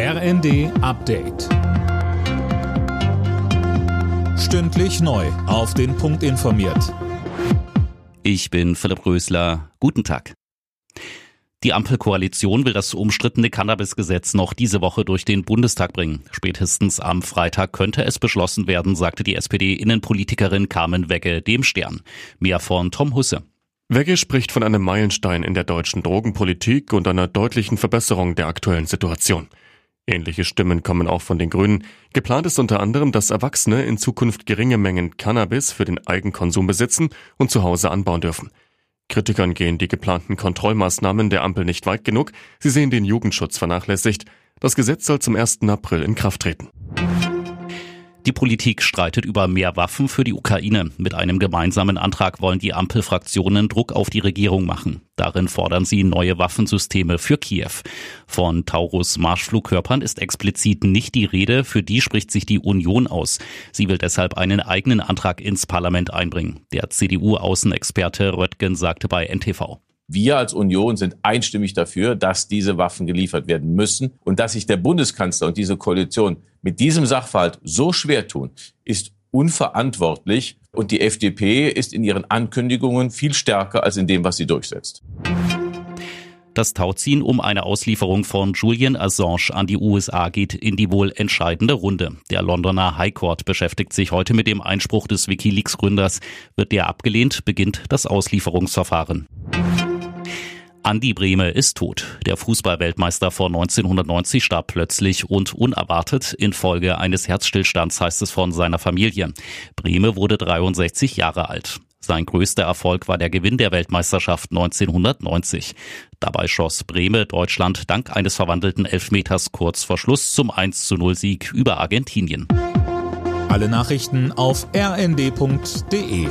RND Update. Stündlich neu. Auf den Punkt informiert. Ich bin Philipp Rösler. Guten Tag. Die Ampelkoalition will das umstrittene Cannabisgesetz noch diese Woche durch den Bundestag bringen. Spätestens am Freitag könnte es beschlossen werden, sagte die SPD-Innenpolitikerin Carmen Wegge dem Stern. Mehr von Tom Husse. Wegge spricht von einem Meilenstein in der deutschen Drogenpolitik und einer deutlichen Verbesserung der aktuellen Situation. Ähnliche Stimmen kommen auch von den Grünen. Geplant ist unter anderem, dass Erwachsene in Zukunft geringe Mengen Cannabis für den Eigenkonsum besitzen und zu Hause anbauen dürfen. Kritikern gehen die geplanten Kontrollmaßnahmen der Ampel nicht weit genug. Sie sehen den Jugendschutz vernachlässigt. Das Gesetz soll zum 1. April in Kraft treten. Die Politik streitet über mehr Waffen für die Ukraine. Mit einem gemeinsamen Antrag wollen die Ampelfraktionen Druck auf die Regierung machen. Darin fordern sie neue Waffensysteme für Kiew. Von Taurus Marschflugkörpern ist explizit nicht die Rede, für die spricht sich die Union aus. Sie will deshalb einen eigenen Antrag ins Parlament einbringen. Der CDU-Außenexperte Röttgen sagte bei NTV. Wir als Union sind einstimmig dafür, dass diese Waffen geliefert werden müssen und dass sich der Bundeskanzler und diese Koalition mit diesem Sachverhalt so schwer tun, ist unverantwortlich und die FDP ist in ihren Ankündigungen viel stärker als in dem, was sie durchsetzt. Das Tauziehen um eine Auslieferung von Julian Assange an die USA geht in die wohl entscheidende Runde. Der Londoner High Court beschäftigt sich heute mit dem Einspruch des Wikileaks-Gründers. Wird der abgelehnt, beginnt das Auslieferungsverfahren. Andi Brehme ist tot. Der Fußballweltmeister von 1990 starb plötzlich und unerwartet infolge eines Herzstillstands, heißt es von seiner Familie. Brehme wurde 63 Jahre alt. Sein größter Erfolg war der Gewinn der Weltmeisterschaft 1990. Dabei schoss Brehme Deutschland dank eines verwandelten Elfmeters kurz vor Schluss zum 1 zu 0 Sieg über Argentinien. Alle Nachrichten auf rnd.de